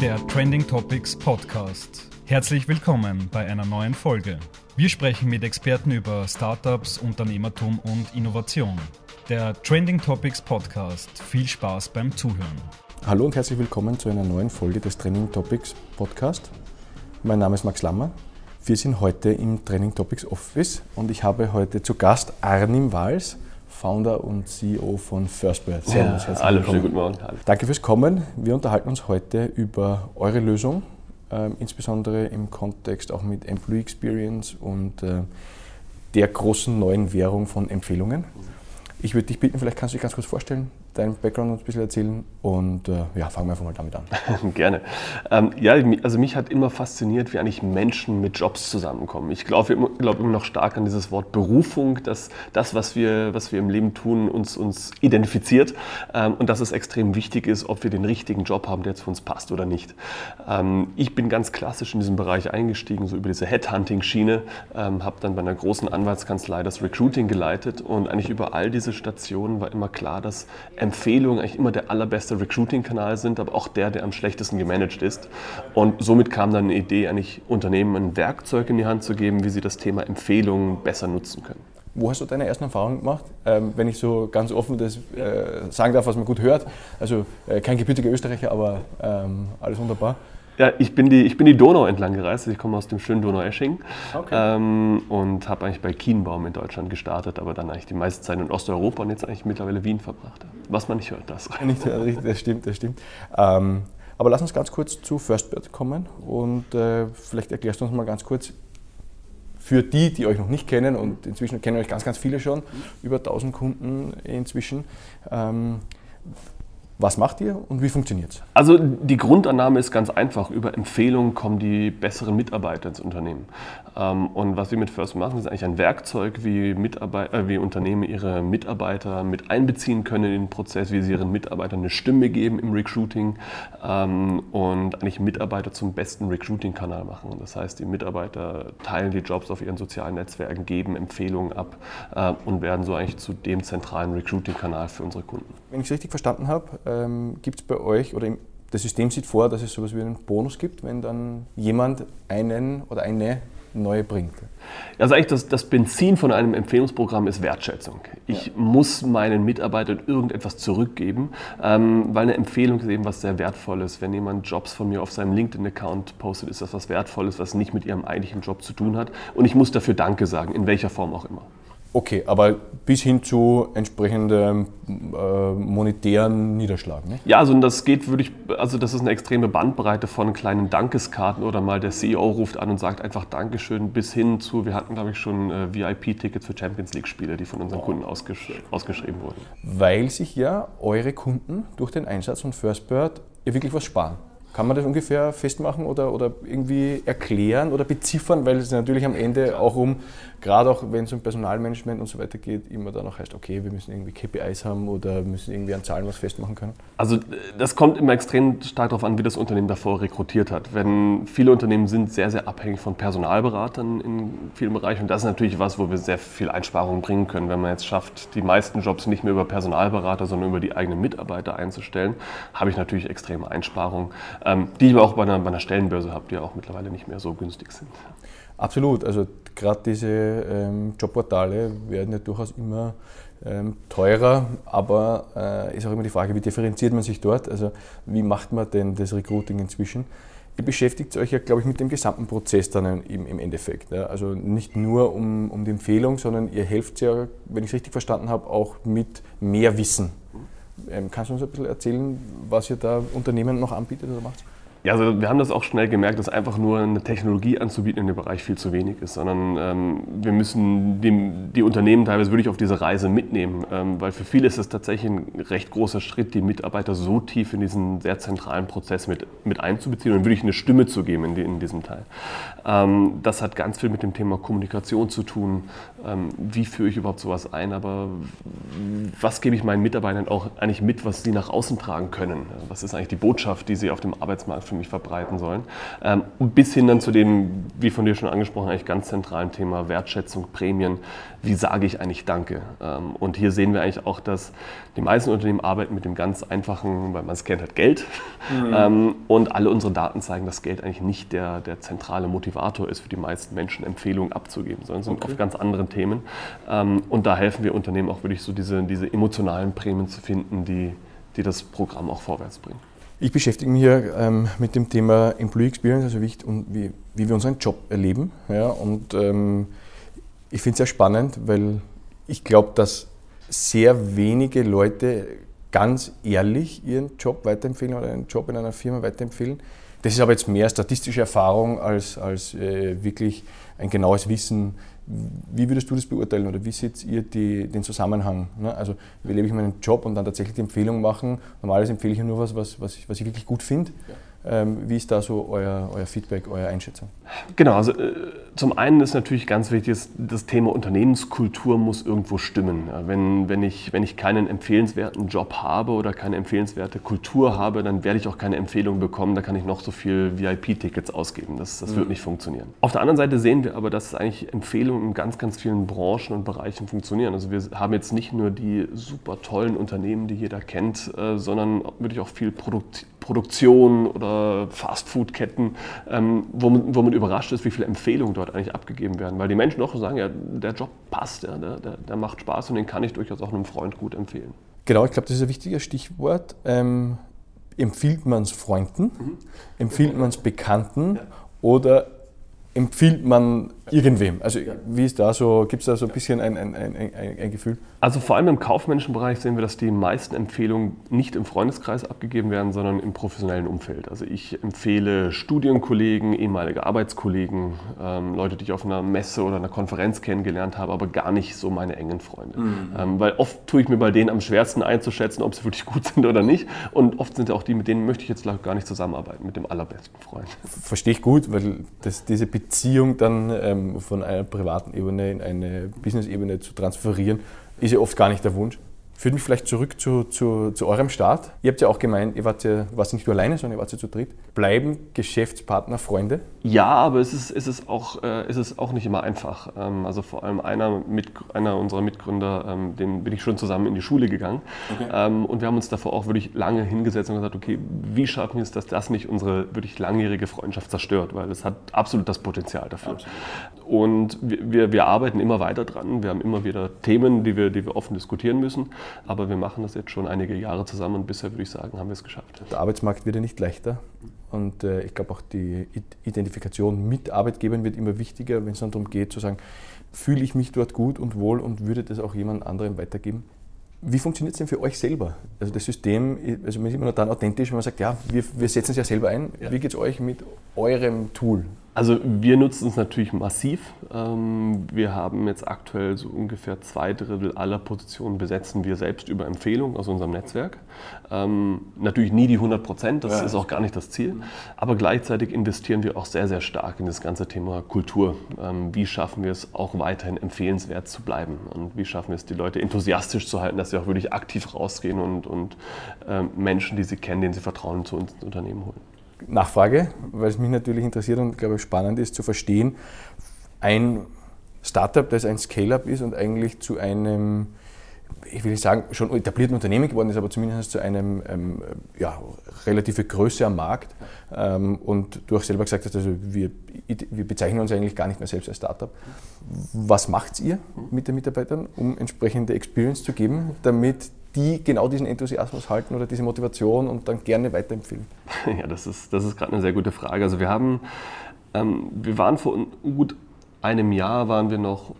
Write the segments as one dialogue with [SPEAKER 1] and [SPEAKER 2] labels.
[SPEAKER 1] Der Trending Topics Podcast. Herzlich willkommen bei einer neuen Folge. Wir sprechen mit Experten über Startups, Unternehmertum und Innovation. Der Trending Topics Podcast. Viel Spaß beim Zuhören.
[SPEAKER 2] Hallo und herzlich willkommen zu einer neuen Folge des Training Topics Podcast. Mein Name ist Max Lammer. Wir sind heute im Training Topics Office und ich habe heute zu Gast Arnim Wals, Founder und CEO von Firstbird.
[SPEAKER 3] Servus, ja, hallo, schönen guten Morgen.
[SPEAKER 2] Danke fürs Kommen. Wir unterhalten uns heute über eure Lösung, äh, insbesondere im Kontext auch mit Employee Experience und äh, der großen neuen Währung von Empfehlungen. Ich würde dich bitten, vielleicht kannst du dich ganz kurz vorstellen, deinen Background ein bisschen erzählen und äh, ja, fangen wir einfach mal damit an.
[SPEAKER 3] Gerne. Ähm, ja, also mich hat immer fasziniert, wie eigentlich Menschen mit Jobs zusammenkommen. Ich glaube glaub immer noch stark an dieses Wort Berufung, dass das, was wir, was wir im Leben tun, uns, uns identifiziert ähm, und dass es extrem wichtig ist, ob wir den richtigen Job haben, der für uns passt oder nicht. Ähm, ich bin ganz klassisch in diesem Bereich eingestiegen, so über diese Headhunting-Schiene, ähm, habe dann bei einer großen Anwaltskanzlei das Recruiting geleitet und eigentlich über all diese Stationen war immer klar, dass Empfehlungen eigentlich immer der allerbeste Recruiting-Kanal sind, aber auch der, der am schlechtesten gemanagt ist. Und somit kam dann eine Idee, eigentlich Unternehmen ein Werkzeug in die Hand zu geben, wie sie das Thema Empfehlungen besser nutzen können.
[SPEAKER 2] Wo hast du deine ersten Erfahrungen gemacht? Ähm, wenn ich so ganz offen das äh, sagen darf, was man gut hört. Also äh, kein gebürtiger Österreicher, aber ähm, alles wunderbar.
[SPEAKER 3] Ja, ich bin, die, ich bin die Donau entlang gereist. Ich komme aus dem schönen Donau-Esching okay. ähm, und habe eigentlich bei Kienbaum in Deutschland gestartet, aber dann eigentlich die meiste Zeit in Osteuropa und jetzt eigentlich mittlerweile Wien verbracht. Was man nicht hört, das.
[SPEAKER 2] Nicht, das stimmt, das stimmt. Ähm, aber lass uns ganz kurz zu Firstbird kommen und äh, vielleicht erklärst du uns mal ganz kurz, für die, die euch noch nicht kennen und inzwischen kennen euch ganz, ganz viele schon, über 1000 Kunden inzwischen. Ähm, was macht ihr und wie funktioniert es?
[SPEAKER 3] Also die Grundannahme ist ganz einfach. Über Empfehlungen kommen die besseren Mitarbeiter ins Unternehmen. Ähm, und was wir mit First machen, ist eigentlich ein Werkzeug, wie, Mitarbeit äh, wie Unternehmen ihre Mitarbeiter mit einbeziehen können in den Prozess, wie sie ihren Mitarbeitern eine Stimme geben im Recruiting ähm, und eigentlich Mitarbeiter zum besten Recruiting-Kanal machen. Das heißt, die Mitarbeiter teilen die Jobs auf ihren sozialen Netzwerken, geben Empfehlungen ab äh, und werden so eigentlich zu dem zentralen Recruiting-Kanal für unsere Kunden.
[SPEAKER 2] Wenn ich es richtig verstanden habe, ähm, gibt es bei euch oder im, das System sieht vor, dass es sowas wie einen Bonus gibt, wenn dann jemand einen oder eine neue bringt.
[SPEAKER 3] Also eigentlich das, das Benzin von einem Empfehlungsprogramm ist Wertschätzung. Ich ja. muss meinen Mitarbeitern irgendetwas zurückgeben, ähm, weil eine Empfehlung ist eben was sehr Wertvolles. Wenn jemand Jobs von mir auf seinem LinkedIn-Account postet, ist das was Wertvolles, was nicht mit ihrem eigentlichen Job zu tun hat. Und ich muss dafür Danke sagen, in welcher Form auch immer.
[SPEAKER 2] Okay, aber bis hin zu entsprechendem äh, monetären Niederschlag. Ne?
[SPEAKER 3] Ja, also das geht, würde ich, also das ist eine extreme Bandbreite von kleinen Dankeskarten oder mal der CEO ruft an und sagt einfach Dankeschön bis hin zu, wir hatten glaube ich schon äh, VIP-Tickets für Champions League-Spiele, die von unseren oh. Kunden ausgesch ausgeschrieben wurden.
[SPEAKER 2] Weil sich ja eure Kunden durch den Einsatz von Firstbird ja wirklich was sparen. Kann man das ungefähr festmachen oder, oder irgendwie erklären oder beziffern, weil es natürlich am Ende auch um gerade auch wenn es um Personalmanagement und so weiter geht, immer dann auch heißt, okay, wir müssen irgendwie KPIs haben oder müssen irgendwie an Zahlen was festmachen können?
[SPEAKER 3] Also das kommt immer extrem stark darauf an, wie das Unternehmen davor rekrutiert hat. Wenn viele Unternehmen sind sehr, sehr abhängig von Personalberatern in vielen Bereichen und das ist natürlich was, wo wir sehr viel Einsparungen bringen können. Wenn man jetzt schafft, die meisten Jobs nicht mehr über Personalberater, sondern über die eigenen Mitarbeiter einzustellen, habe ich natürlich extreme Einsparungen, die ich auch bei einer, bei einer Stellenbörse habe, die auch mittlerweile nicht mehr so günstig sind.
[SPEAKER 2] Absolut. Also gerade diese ähm, Jobportale werden ja durchaus immer ähm, teurer, aber äh, ist auch immer die Frage, wie differenziert man sich dort? Also wie macht man denn das Recruiting inzwischen? Ihr beschäftigt euch ja, glaube ich, mit dem gesamten Prozess dann im, im Endeffekt. Ja? Also nicht nur um, um die Empfehlung, sondern ihr helft ja, wenn ich es richtig verstanden habe, auch mit mehr Wissen. Ähm, kannst du uns ein bisschen erzählen, was ihr da Unternehmen noch anbietet oder macht?
[SPEAKER 3] Ja, also wir haben das auch schnell gemerkt, dass einfach nur eine Technologie anzubieten in dem Bereich viel zu wenig ist, sondern ähm, wir müssen die, die, Unternehmen teilweise wirklich auf diese Reise mitnehmen, ähm, weil für viele ist es tatsächlich ein recht großer Schritt, die Mitarbeiter so tief in diesen sehr zentralen Prozess mit, mit einzubeziehen und wirklich eine Stimme zu geben in, die, in diesem Teil. Ähm, das hat ganz viel mit dem Thema Kommunikation zu tun. Ähm, wie führe ich überhaupt sowas ein, aber was gebe ich meinen Mitarbeitern auch eigentlich mit, was sie nach außen tragen können? Was ist eigentlich die Botschaft, die sie auf dem Arbeitsmarkt für mich verbreiten sollen. Ähm, bis hin dann zu dem, wie von dir schon angesprochen, eigentlich ganz zentralen Thema Wertschätzung, Prämien. Wie sage ich eigentlich Danke? Ähm, und hier sehen wir eigentlich auch, dass die meisten Unternehmen arbeiten mit dem ganz einfachen, weil man es kennt, hat Geld. Mhm. Ähm, und alle unsere Daten zeigen, dass Geld eigentlich nicht der, der zentrale Motivator ist für die meisten Menschen, Empfehlungen abzugeben, sondern sind okay. auf ganz anderen Themen. Ähm, und da helfen wir Unternehmen auch wirklich so diese, diese emotionalen Prämien zu finden, die, die das Programm auch vorwärts bringen.
[SPEAKER 2] Ich beschäftige mich hier ähm, mit dem Thema Employee Experience, also wie, wie, wie wir unseren Job erleben. Ja, und ähm, ich finde es sehr spannend, weil ich glaube, dass sehr wenige Leute ganz ehrlich ihren Job weiterempfehlen oder einen Job in einer Firma weiterempfehlen. Das ist aber jetzt mehr statistische Erfahrung als, als äh, wirklich ein genaues Wissen. Wie würdest du das beurteilen oder wie seht ihr die, den Zusammenhang? Ne? Also, wie lebe ich meinen Job und dann tatsächlich die Empfehlung machen? Normalerweise empfehle ich ja nur was, was, was, ich, was ich wirklich gut finde. Ja. Ähm, wie ist da so euer, euer Feedback, eure Einschätzung?
[SPEAKER 3] Genau, also äh, zum einen ist natürlich ganz wichtig, das Thema Unternehmenskultur muss irgendwo stimmen. Wenn, wenn, ich, wenn ich keinen empfehlenswerten Job habe oder keine empfehlenswerte Kultur habe, dann werde ich auch keine Empfehlung bekommen, da kann ich noch so viel VIP-Tickets ausgeben. Das, das mhm. wird nicht funktionieren. Auf der anderen Seite sehen wir aber, dass eigentlich Empfehlungen in ganz, ganz vielen Branchen und Bereichen funktionieren. Also wir haben jetzt nicht nur die super tollen Unternehmen, die jeder kennt, äh, sondern wirklich auch viel Produkt, Produktion oder Fastfood-Ketten, ähm, wo, man, wo man überrascht ist, wie viele Empfehlungen dort eigentlich abgegeben werden. Weil die Menschen doch sagen, ja, der Job passt, ja, der, der, der macht Spaß und den kann ich durchaus auch einem Freund gut empfehlen.
[SPEAKER 2] Genau, ich glaube, das ist ein wichtiges Stichwort. Ähm, empfiehlt man es Freunden, mhm. empfiehlt man es Bekannten ja. oder empfiehlt man irgendwem? Also wie ist da so, gibt es da so ein bisschen ein, ein, ein, ein, Gefühl?
[SPEAKER 3] Also vor allem im kaufmännischen Bereich sehen wir, dass die meisten Empfehlungen nicht im Freundeskreis abgegeben werden, sondern im professionellen Umfeld. Also ich empfehle Studienkollegen, ehemalige Arbeitskollegen, ähm, Leute, die ich auf einer Messe oder einer Konferenz kennengelernt habe, aber gar nicht so meine engen Freunde. Mhm. Ähm, weil oft tue ich mir bei denen am schwersten einzuschätzen, ob sie wirklich gut sind oder nicht. Und oft sind ja auch die, mit denen möchte ich jetzt gar nicht zusammenarbeiten, mit dem allerbesten Freund.
[SPEAKER 2] Verstehe ich gut, weil das, diese Beziehung dann ähm, von einer privaten Ebene in eine Business-Ebene zu transferieren, ist ja oft gar nicht der Wunsch. Führt mich vielleicht zurück zu, zu, zu eurem Start. Ihr habt ja auch gemeint, ihr wart ja wart nicht nur alleine, sondern ihr wart ja zu dritt. Bleiben Geschäftspartner Freunde?
[SPEAKER 3] Ja, aber es ist, es ist, auch, äh, es ist auch nicht immer einfach. Ähm, also vor allem einer, mit, einer unserer Mitgründer, ähm, dem bin ich schon zusammen in die Schule gegangen. Okay. Ähm, und wir haben uns davor auch wirklich lange hingesetzt und gesagt, okay, wie schaffen wir es, dass das nicht unsere wirklich langjährige Freundschaft zerstört? Weil es hat absolut das Potenzial dafür. Absolut. Und wir, wir arbeiten immer weiter dran. Wir haben immer wieder Themen, die wir, die wir offen diskutieren müssen. Aber wir machen das jetzt schon einige Jahre zusammen und bisher würde ich sagen, haben wir es geschafft.
[SPEAKER 2] Der Arbeitsmarkt wird ja nicht leichter. Und äh, ich glaube auch die Identifikation mit Arbeitgebern wird immer wichtiger, wenn es dann darum geht zu sagen, fühle ich mich dort gut und wohl und würde das auch jemand anderem weitergeben. Wie funktioniert es denn für euch selber? Also das System, also man ist immer nur dann authentisch, wenn man sagt, ja, wir, wir setzen es ja selber ein. Ja. Wie geht es euch mit eurem Tool?
[SPEAKER 3] Also wir nutzen es natürlich massiv. Ähm, wir haben jetzt aktuell so ungefähr zwei Drittel aller Positionen besetzen wir selbst über Empfehlung aus unserem Netzwerk. Ähm, natürlich nie die 100 Prozent, das ja. ist auch gar nicht das Ziel. Aber gleichzeitig investieren wir auch sehr, sehr stark in das ganze Thema Kultur. Ähm, wie schaffen wir es auch weiterhin empfehlenswert zu bleiben? Und wie schaffen wir es, die Leute enthusiastisch zu halten, dass sie auch wirklich aktiv rausgehen und, und Menschen, die sie kennen, denen sie vertrauen, zu uns ins Unternehmen holen?
[SPEAKER 2] Nachfrage, weil es mich natürlich interessiert und glaube ich spannend ist zu verstehen. Ein Startup, das ein Scale-up ist und eigentlich zu einem, ich will nicht sagen, schon etablierten Unternehmen geworden ist, aber zumindest zu einem ähm, ja, relative Größe am Markt. Ähm, und du auch selber gesagt hast, also wir, wir bezeichnen uns eigentlich gar nicht mehr selbst als Startup. Was macht ihr mit den Mitarbeitern, um entsprechende Experience zu geben, damit die genau diesen Enthusiasmus halten oder diese Motivation und dann gerne weiterempfehlen?
[SPEAKER 3] Ja, das ist, das ist gerade eine sehr gute Frage. Also wir haben, ähm, wir waren vor gut einem Jahr waren wir noch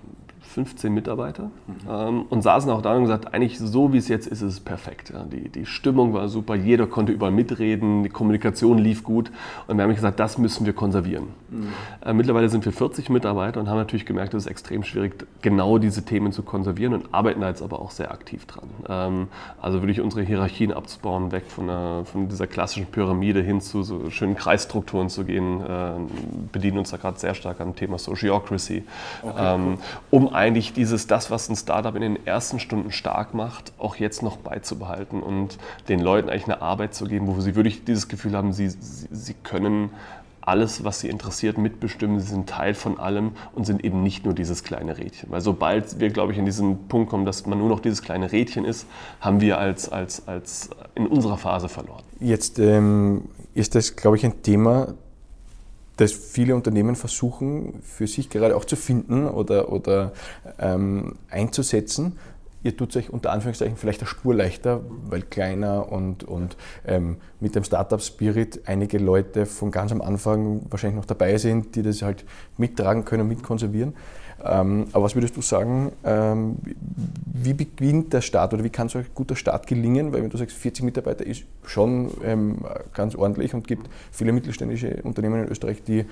[SPEAKER 3] 15 Mitarbeiter mhm. ähm, und saßen auch da und gesagt, eigentlich so wie es jetzt ist, ist es perfekt. Ja. Die, die Stimmung war super, jeder konnte überall mitreden, die Kommunikation lief gut und wir haben gesagt, das müssen wir konservieren. Mhm. Äh, mittlerweile sind wir 40 Mitarbeiter und haben natürlich gemerkt, es ist extrem schwierig, genau diese Themen zu konservieren und arbeiten da jetzt aber auch sehr aktiv dran. Ähm, also wirklich unsere Hierarchien abzubauen, weg von, einer, von dieser klassischen Pyramide hin zu so schönen Kreisstrukturen zu gehen, äh, bedienen uns da gerade sehr stark am Thema Sociocracy, okay, ähm, um versuche eigentlich dieses, das, was ein Startup in den ersten Stunden stark macht, auch jetzt noch beizubehalten und den Leuten eigentlich eine Arbeit zu geben, wo sie wirklich dieses Gefühl haben, sie, sie, sie können alles, was sie interessiert, mitbestimmen. Sie sind Teil von allem und sind eben nicht nur dieses kleine Rädchen. Weil sobald wir, glaube ich, in diesen Punkt kommen, dass man nur noch dieses kleine Rädchen ist, haben wir als, als, als in unserer Phase verloren.
[SPEAKER 2] Jetzt ähm, ist das, glaube ich, ein Thema, das viele Unternehmen versuchen, für sich gerade auch zu finden oder, oder ähm, einzusetzen ihr tut euch unter Anführungszeichen vielleicht eine Spur leichter, weil kleiner und, und ähm, mit dem Startup-Spirit einige Leute von ganz am Anfang wahrscheinlich noch dabei sind, die das halt mittragen können, mitkonservieren. Ähm, aber was würdest du sagen, ähm, wie beginnt der Start oder wie kann so ein guter Start gelingen? Weil wenn du sagst, 40 Mitarbeiter ist schon ähm, ganz ordentlich und gibt viele mittelständische Unternehmen in Österreich, die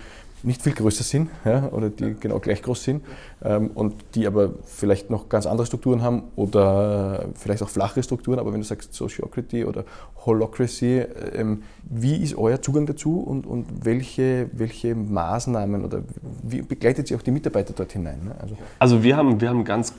[SPEAKER 2] nicht viel größer sind ja, oder die genau gleich groß sind ähm, und die aber vielleicht noch ganz andere Strukturen haben oder vielleicht auch flache Strukturen. Aber wenn du sagst Sociocracy oder Holocracy, ähm, wie ist euer Zugang dazu und, und welche, welche Maßnahmen oder wie begleitet sie auch die Mitarbeiter dort hinein?
[SPEAKER 3] Ne? Also, also wir, haben, wir haben ganz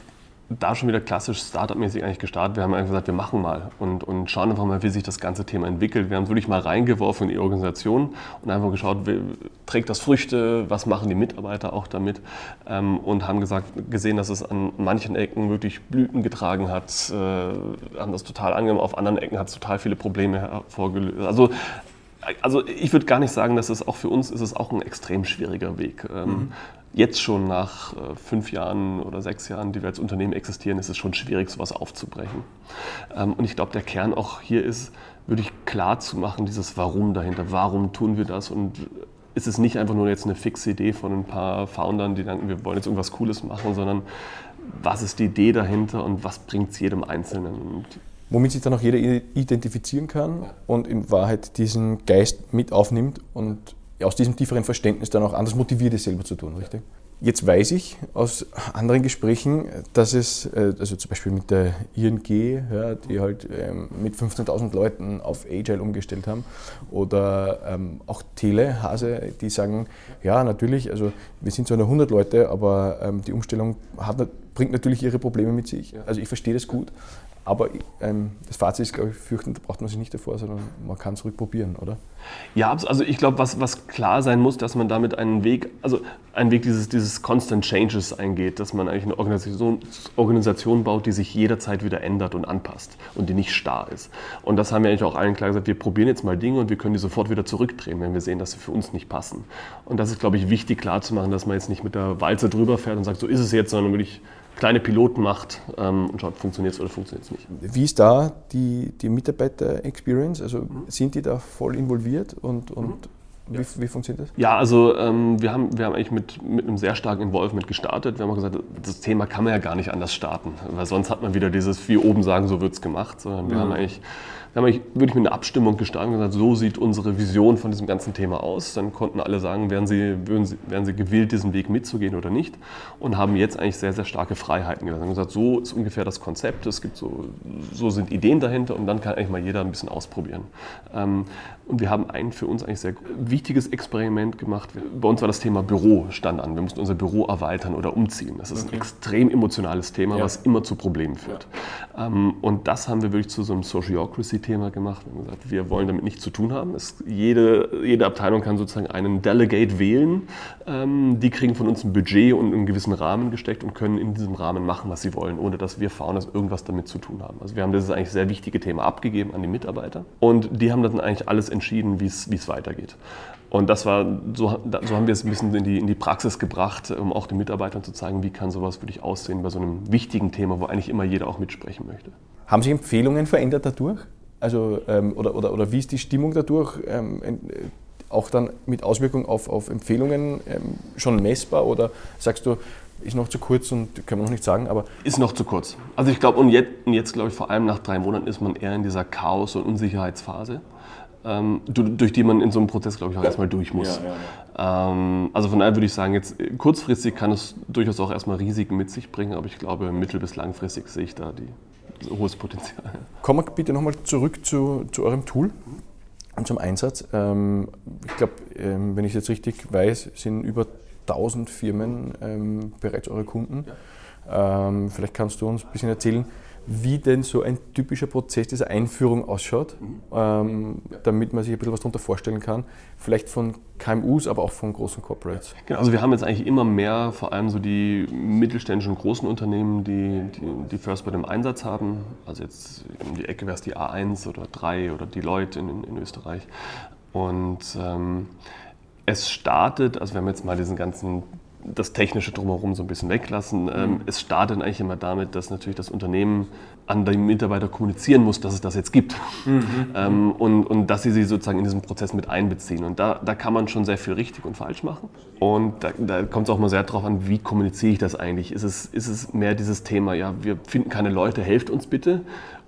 [SPEAKER 3] da schon wieder klassisch Startup-mäßig eigentlich gestartet. Wir haben einfach gesagt, wir machen mal und, und schauen einfach mal, wie sich das ganze Thema entwickelt. Wir haben es wirklich mal reingeworfen in die Organisation und einfach geschaut, wie, trägt das Früchte, was machen die Mitarbeiter auch damit ähm, und haben gesagt, gesehen, dass es an manchen Ecken wirklich Blüten getragen hat, äh, haben das total angenommen, auf anderen Ecken hat es total viele Probleme hervorgelöst. Also also ich würde gar nicht sagen, dass es auch für uns ist es auch ein extrem schwieriger Weg. Ähm, mhm jetzt schon nach äh, fünf Jahren oder sechs Jahren, die wir als Unternehmen existieren, ist es schon schwierig, sowas aufzubrechen. Ähm, und ich glaube, der Kern auch hier ist, wirklich klar zu machen, dieses Warum dahinter. Warum tun wir das? Und ist es nicht einfach nur jetzt eine fixe Idee von ein paar Foundern, die denken, wir wollen jetzt irgendwas Cooles machen, sondern was ist die Idee dahinter und was bringt es jedem Einzelnen?
[SPEAKER 2] Womit sich dann auch jeder identifizieren kann und in Wahrheit diesen Geist mit aufnimmt und aus diesem tieferen Verständnis dann auch anders motiviert ist, selber zu tun, richtig? Jetzt weiß ich aus anderen Gesprächen, dass es, äh, also zum Beispiel mit der ING, ja, die halt ähm, mit 15.000 Leuten auf Agile umgestellt haben, oder ähm, auch Tele, Hase, die sagen, ja, natürlich, also wir sind zwar nur 100 Leute, aber ähm, die Umstellung hat, bringt natürlich ihre Probleme mit sich. Also ich verstehe das gut, aber ähm, das Fazit ist, glaube ich, fürchten, da braucht man sich nicht davor, sondern man kann es rückprobieren, oder?
[SPEAKER 3] Ja, also ich glaube, was, was klar sein muss, dass man damit einen Weg, also einen Weg dieses, dieses Constant Changes eingeht, dass man eigentlich eine Organisation, Organisation baut, die sich jederzeit wieder ändert und anpasst und die nicht starr ist. Und das haben wir eigentlich auch allen klar gesagt, wir probieren jetzt mal Dinge und wir können die sofort wieder zurückdrehen, wenn wir sehen, dass sie für uns nicht passen. Und das ist, glaube ich, wichtig klarzumachen, dass man jetzt nicht mit der Walze drüber fährt und sagt, so ist es jetzt, sondern wirklich kleine Piloten macht ähm, und schaut, funktioniert es oder funktioniert es nicht.
[SPEAKER 2] Wie ist da die, die Mitarbeiter-Experience? Also mhm. sind die da voll involviert und, und mhm. Wie, wie, funktioniert das?
[SPEAKER 3] Ja, also ähm, wir, haben, wir haben eigentlich mit, mit einem sehr starken Involvement gestartet. Wir haben auch gesagt, das Thema kann man ja gar nicht anders starten, weil sonst hat man wieder dieses, wie oben sagen, so wird es gemacht, sondern wir mhm. haben eigentlich dann habe ich wirklich mit einer Abstimmung gestartet und gesagt, so sieht unsere Vision von diesem ganzen Thema aus. Dann konnten alle sagen, wären sie, würden sie, wären sie gewillt, diesen Weg mitzugehen oder nicht. Und haben jetzt eigentlich sehr, sehr starke Freiheiten gelassen. Und gesagt, so ist ungefähr das Konzept, es gibt so, so sind Ideen dahinter und dann kann eigentlich mal jeder ein bisschen ausprobieren. Ähm, und wir haben ein für uns eigentlich sehr wichtiges Experiment gemacht. Bei uns war das Thema Büro stand an. Wir mussten unser Büro erweitern oder umziehen. Das ist okay. ein extrem emotionales Thema, ja. was immer zu Problemen führt. Ja. Ähm, und das haben wir wirklich zu so einem Sociocracy-Thema gemacht. Wir haben gesagt, wir wollen damit nichts zu tun haben. Es, jede, jede Abteilung kann sozusagen einen Delegate wählen. Ähm, die kriegen von uns ein Budget und einen gewissen Rahmen gesteckt und können in diesem Rahmen machen, was sie wollen, ohne dass wir Founders irgendwas damit zu tun haben. Also wir haben dieses eigentlich sehr wichtige Thema abgegeben an die Mitarbeiter. Und die haben dann eigentlich alles entschieden entschieden, wie es weitergeht. Und das war, so, so, haben wir es ein bisschen in die, in die Praxis gebracht, um auch den Mitarbeitern zu zeigen, wie kann sowas wirklich aussehen bei so einem wichtigen Thema, wo eigentlich immer jeder auch mitsprechen möchte.
[SPEAKER 2] Haben sich Empfehlungen verändert dadurch? Also, ähm, oder, oder, oder wie ist die Stimmung dadurch? Ähm, auch dann mit Auswirkung auf, auf Empfehlungen ähm, schon messbar? Oder sagst du, ist noch zu kurz und können wir noch nicht sagen, aber.
[SPEAKER 3] Ist noch zu kurz. Also ich glaube, und jetzt, jetzt glaube ich, vor allem nach drei Monaten ist man eher in dieser Chaos- und Unsicherheitsphase ähm, durch die man in so einem Prozess, glaube ich, auch erstmal durch muss. Ja, ja, ja. Ähm, also von daher würde ich sagen, jetzt kurzfristig kann es durchaus auch erstmal Risiken mit sich bringen, aber ich glaube, mittel- bis langfristig sehe ich da die, hohes Potenzial.
[SPEAKER 2] Kommen wir bitte nochmal zurück zu, zu eurem Tool und zum Einsatz. Ähm, ich glaube, ähm, wenn ich es jetzt richtig weiß, sind über 1000 Firmen ähm, bereits eure Kunden. Ähm, vielleicht kannst du uns ein bisschen erzählen, wie denn so ein typischer Prozess dieser Einführung ausschaut, mhm. ähm, damit man sich ein bisschen was darunter vorstellen kann. Vielleicht von KMUs, aber auch von großen Corporates.
[SPEAKER 3] Genau, also wir haben jetzt eigentlich immer mehr, vor allem so die mittelständischen großen Unternehmen, die, die, die FirstBird im Einsatz haben. Also jetzt um die Ecke wäre es die A1 oder 3 oder Deloitte in, in, in Österreich. Und ähm, es startet, also wir haben jetzt mal diesen ganzen das Technische drumherum so ein bisschen weglassen. Ähm, mhm. Es startet eigentlich immer damit, dass natürlich das Unternehmen an die Mitarbeiter kommunizieren muss, dass es das jetzt gibt. Mhm. Ähm, und, und dass sie sie sozusagen in diesen Prozess mit einbeziehen. Und da, da kann man schon sehr viel richtig und falsch machen. Und da, da kommt es auch mal sehr darauf an, wie kommuniziere ich das eigentlich? Ist es, ist es mehr dieses Thema, ja, wir finden keine Leute, helft uns bitte?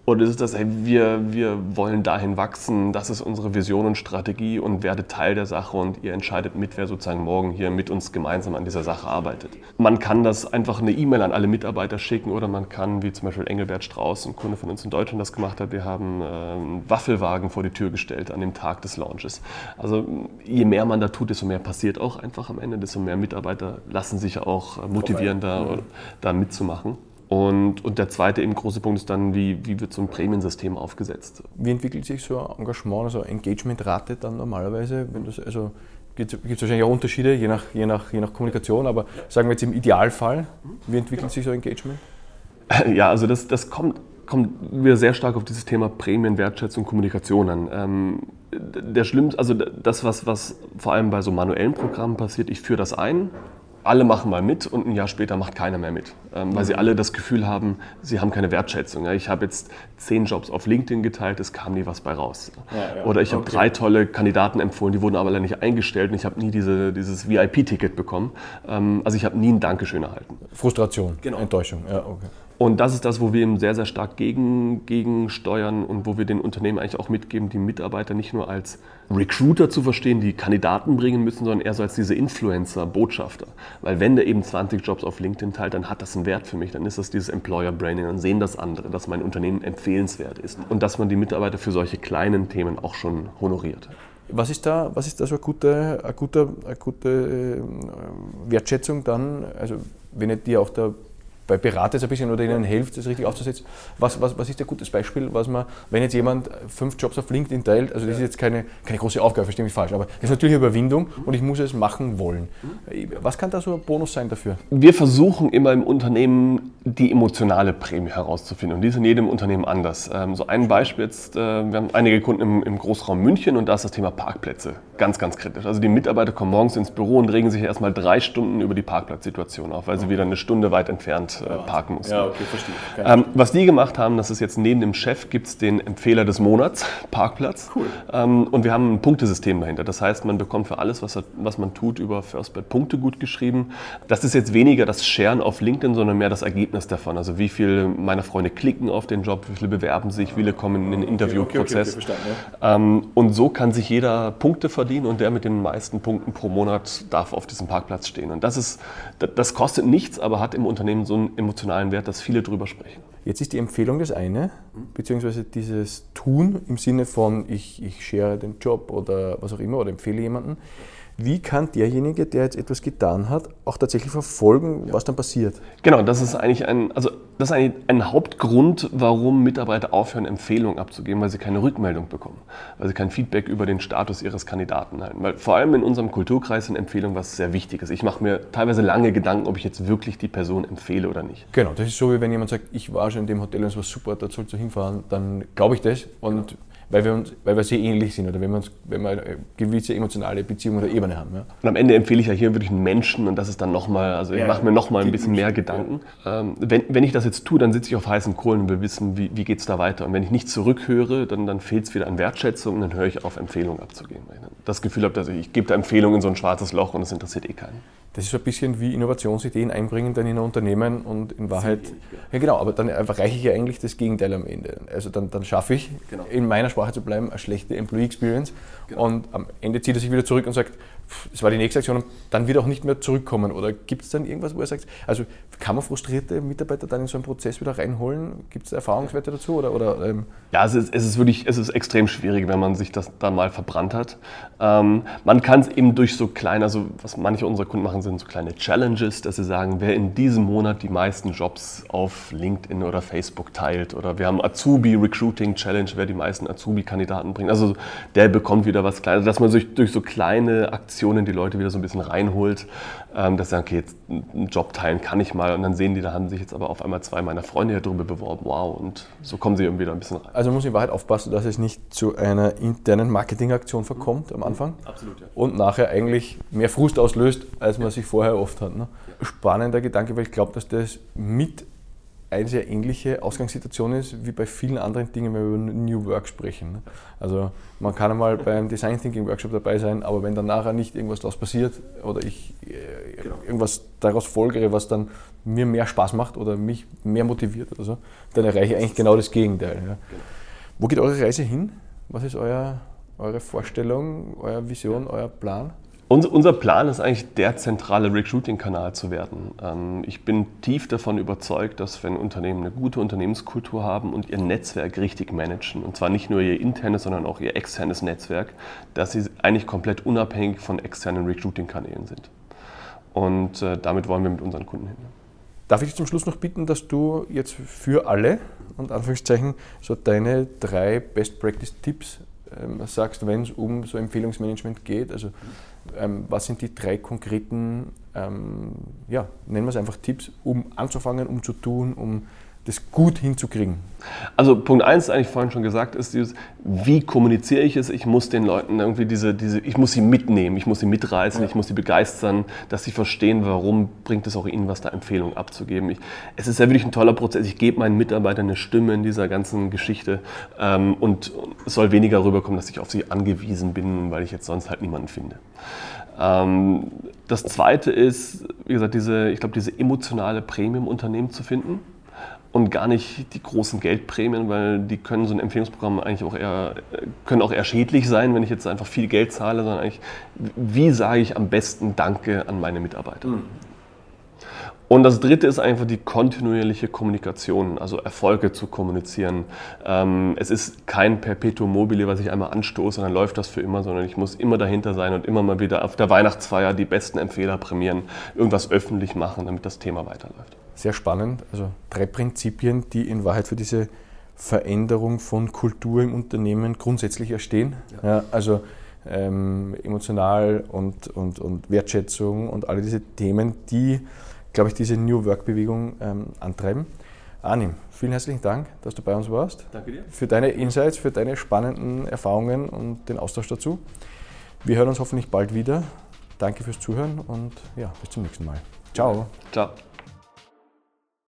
[SPEAKER 3] Oder ist es das, hey, wir, wir wollen dahin wachsen, das ist unsere Vision und Strategie und werdet Teil der Sache und ihr entscheidet mit, wer sozusagen morgen hier mit uns gemeinsam an dieser Sache arbeitet. Man kann das einfach eine E-Mail an alle Mitarbeiter schicken oder man kann, wie zum Beispiel Engelbert Strauß, ein Kunde von uns in Deutschland das gemacht hat, wir haben äh, einen Waffelwagen vor die Tür gestellt an dem Tag des Launches. Also je mehr man da tut, desto mehr passiert auch einfach am Ende, desto mehr Mitarbeiter lassen sich auch motivieren, da, da mitzumachen. Und, und der zweite eben große Punkt ist dann, wie, wie wird so ein Prämiensystem aufgesetzt?
[SPEAKER 2] Wie entwickelt sich so ein Engagement, also Engagementrate dann normalerweise? Wenn das, also gibt es wahrscheinlich auch Unterschiede, je nach, je, nach, je nach Kommunikation, aber sagen wir jetzt im Idealfall, wie entwickelt sich so Engagement?
[SPEAKER 3] Ja, also das, das kommt, kommt wieder sehr stark auf dieses Thema Prämien, Wertschätzung, Kommunikation an. Ähm, der schlimmste, also das, was, was vor allem bei so manuellen Programmen passiert, ich führe das ein, alle machen mal mit und ein Jahr später macht keiner mehr mit, ähm, weil sie alle das Gefühl haben, sie haben keine Wertschätzung. Ja. Ich habe jetzt zehn Jobs auf LinkedIn geteilt, es kam nie was bei raus. Ja, ja. Oder ich habe okay. drei tolle Kandidaten empfohlen, die wurden aber leider nicht eingestellt und ich habe nie diese, dieses VIP-Ticket bekommen. Ähm, also ich habe nie ein Dankeschön erhalten.
[SPEAKER 2] Frustration, genau. Enttäuschung. Ja, okay.
[SPEAKER 3] Und das ist das, wo wir eben sehr, sehr stark gegen, gegen steuern und wo wir den Unternehmen eigentlich auch mitgeben, die Mitarbeiter nicht nur als Recruiter zu verstehen, die Kandidaten bringen müssen, sondern eher so als diese Influencer, Botschafter. Weil wenn der eben 20 Jobs auf LinkedIn teilt, dann hat das einen Wert für mich. Dann ist das dieses Employer Branding. Dann sehen das andere, dass mein Unternehmen empfehlenswert ist. Und dass man die Mitarbeiter für solche kleinen Themen auch schon honoriert.
[SPEAKER 2] Was ist da, was ist da so eine gute, eine gute, eine gute äh, Wertschätzung dann? Also wenn ihr dir auch der bei beratet ein bisschen oder ihnen hilft, das richtig aufzusetzen. Was, was, was ist ein gutes Beispiel, was man, wenn jetzt jemand fünf Jobs auf LinkedIn teilt, also das ist jetzt keine, keine große Aufgabe, verstehe mich falsch, aber das ist natürlich eine Überwindung und ich muss es machen wollen. Was kann da so ein Bonus sein dafür?
[SPEAKER 3] Wir versuchen immer im Unternehmen die emotionale Prämie herauszufinden und die ist in jedem Unternehmen anders. Ähm, so ein Beispiel jetzt, äh, wir haben einige Kunden im, im Großraum München und da ist das Thema Parkplätze ganz, ganz kritisch. Also die Mitarbeiter kommen morgens ins Büro und regen sich erstmal drei Stunden über die Parkplatzsituation auf, weil sie wieder eine Stunde weit entfernt äh, parken mussten. Ja, okay, verstehe. Ähm, was die gemacht haben, das ist jetzt neben dem Chef gibt es den Empfehler des Monats, Parkplatz. Cool. Ähm, und wir haben ein Punktesystem dahinter. Das heißt, man bekommt für alles, was, was man tut, über FirstBet Punkte gut geschrieben. Das ist jetzt weniger das Sharen auf LinkedIn, sondern mehr das Ergebnis davon. Also wie viele meiner Freunde klicken auf den Job, wie viele bewerben sich, wie viele kommen in den Interviewprozess. Okay, okay, okay, ja. ähm, und so kann sich jeder Punkte verdienen und der mit den meisten Punkten pro Monat darf auf diesem Parkplatz stehen. Und das, ist, das kostet nichts, aber hat im Unternehmen so einen emotionalen Wert, dass viele drüber sprechen.
[SPEAKER 2] Jetzt ist die Empfehlung das eine, beziehungsweise dieses Tun im Sinne von ich, ich share den Job oder was auch immer oder empfehle jemanden. Wie kann derjenige, der jetzt etwas getan hat, auch tatsächlich verfolgen, was dann passiert?
[SPEAKER 3] Genau, das ist eigentlich ein, also das ist ein, ein Hauptgrund, warum Mitarbeiter aufhören, Empfehlungen abzugeben, weil sie keine Rückmeldung bekommen, weil sie kein Feedback über den Status ihres Kandidaten halten. Weil vor allem in unserem Kulturkreis sind Empfehlungen was sehr Wichtiges. Ich mache mir teilweise lange Gedanken, ob ich jetzt wirklich die Person empfehle oder nicht.
[SPEAKER 2] Genau, das ist so, wie wenn jemand sagt, ich war schon in dem Hotel und es war super, da sollst du hinfahren, dann glaube ich das und genau weil wir, uns, weil wir sehr ähnlich sind oder wenn wir, uns, wenn wir eine gewisse emotionale Beziehung oder Ebene haben. Ja.
[SPEAKER 3] Und am Ende empfehle ich ja hier wirklich einen Menschen und das ist dann nochmal, also ich ja, mache mir nochmal ein bisschen mehr Gedanken. Ja. Ähm, wenn, wenn ich das jetzt tue, dann sitze ich auf heißen Kohlen und will wissen, wie, wie geht es da weiter. Und wenn ich nicht zurückhöre, dann, dann fehlt es wieder an Wertschätzung und dann höre ich auf, Empfehlungen abzugeben. Weil ich das Gefühl habe, dass ich, ich gebe da Empfehlungen in so ein schwarzes Loch und es interessiert eh keinen.
[SPEAKER 2] Das ist so ein bisschen wie Innovationsideen einbringen dann in ein Unternehmen und in Wahrheit, ja genau, aber dann erreiche ich ja eigentlich das Gegenteil am Ende. Also dann, dann schaffe ich genau. in meiner Sprache vorher zu bleiben, eine schlechte Employee Experience. Genau. Und am Ende zieht er sich wieder zurück und sagt, das war die nächste Aktion, dann wird auch nicht mehr zurückkommen. Oder gibt es dann irgendwas, wo er sagt, also kann man frustrierte Mitarbeiter dann in so einen Prozess wieder reinholen? Gibt es Erfahrungswerte dazu? Oder, oder
[SPEAKER 3] ähm? Ja, es ist, es ist wirklich, es ist extrem schwierig, wenn man sich das dann mal verbrannt hat. Ähm, man kann es eben durch so kleine, also was manche unserer Kunden machen, sind so kleine Challenges, dass sie sagen, wer in diesem Monat die meisten Jobs auf LinkedIn oder Facebook teilt. Oder wir haben Azubi Recruiting Challenge, wer die meisten Azubi-Kandidaten bringt. Also der bekommt wieder was Kleines, dass man sich durch so kleine Aktionen die Leute wieder so ein bisschen reinholt, ähm, dass sie sagen, okay, jetzt einen Job teilen kann ich mal. Und dann sehen die, da haben sich jetzt aber auf einmal zwei meiner Freunde darüber beworben. Wow, und so kommen sie irgendwie wieder ein bisschen rein.
[SPEAKER 2] Also muss ich in Wahrheit aufpassen, dass es nicht zu einer internen Marketingaktion verkommt am Anfang. Absolut, ja. Und nachher eigentlich mehr Frust auslöst, als man sich vorher oft hat. Ne? Spannender Gedanke, weil ich glaube, dass das mit eine sehr ähnliche Ausgangssituation ist wie bei vielen anderen Dingen, wenn wir über New Work sprechen. Ne? Also man kann einmal beim Design Thinking Workshop dabei sein, aber wenn dann nachher nicht irgendwas daraus passiert oder ich äh, genau. irgendwas daraus folgere, was dann mir mehr Spaß macht oder mich mehr motiviert oder so, dann erreiche ich eigentlich genau das Gegenteil. Ja. Genau. Wo geht eure Reise hin? Was ist euer, eure Vorstellung, eure Vision, euer Plan?
[SPEAKER 3] Unser Plan ist eigentlich der zentrale Recruiting-Kanal zu werden. Ähm, ich bin tief davon überzeugt, dass wenn Unternehmen eine gute Unternehmenskultur haben und ihr Netzwerk richtig managen, und zwar nicht nur ihr internes, sondern auch ihr externes Netzwerk, dass sie eigentlich komplett unabhängig von externen Recruiting-Kanälen sind. Und äh, damit wollen wir mit unseren Kunden hin.
[SPEAKER 2] Darf ich zum Schluss noch bitten, dass du jetzt für alle und Anführungszeichen so deine drei Best Practice Tipps ähm, sagst, wenn es um so Empfehlungsmanagement geht? Also ähm, was sind die drei konkreten, ähm, ja, nennen wir es einfach Tipps, um anzufangen, um zu tun, um das gut hinzukriegen?
[SPEAKER 3] Also Punkt eins, eigentlich vorhin schon gesagt, ist dieses, wie kommuniziere ich es? Ich muss den Leuten irgendwie diese, diese ich muss sie mitnehmen, ich muss sie mitreißen, ja. ich muss sie begeistern, dass sie verstehen, warum bringt es auch ihnen was, da Empfehlungen abzugeben. Ich, es ist ja wirklich ein toller Prozess. Ich gebe meinen Mitarbeitern eine Stimme in dieser ganzen Geschichte ähm, und es soll weniger rüberkommen, dass ich auf sie angewiesen bin, weil ich jetzt sonst halt niemanden finde. Ähm, das zweite ist, wie gesagt, diese, ich glaube, diese emotionale Prämie im Unternehmen zu finden und gar nicht die großen Geldprämien, weil die können so ein Empfehlungsprogramm eigentlich auch eher, können auch eher schädlich sein, wenn ich jetzt einfach viel Geld zahle, sondern eigentlich, wie sage ich am besten Danke an meine Mitarbeiter? Mhm. Und das dritte ist einfach die kontinuierliche Kommunikation, also Erfolge zu kommunizieren. Ähm, es ist kein Perpetuum mobile, was ich einmal anstoße und dann läuft das für immer, sondern ich muss immer dahinter sein und immer mal wieder auf der Weihnachtsfeier die besten Empfehler prämieren, irgendwas öffentlich machen, damit das Thema weiterläuft.
[SPEAKER 2] Sehr spannend. Also drei Prinzipien, die in Wahrheit für diese Veränderung von Kultur im Unternehmen grundsätzlich erstehen. Ja. Ja, also ähm, emotional und, und, und Wertschätzung und alle diese Themen, die glaube ich, diese New Work-Bewegung ähm, antreiben. Anim, vielen herzlichen Dank, dass du bei uns warst. Danke dir. Für deine Insights, für deine spannenden Erfahrungen und den Austausch dazu. Wir hören uns hoffentlich bald wieder. Danke fürs Zuhören und ja, bis zum nächsten Mal. Ciao. Ciao.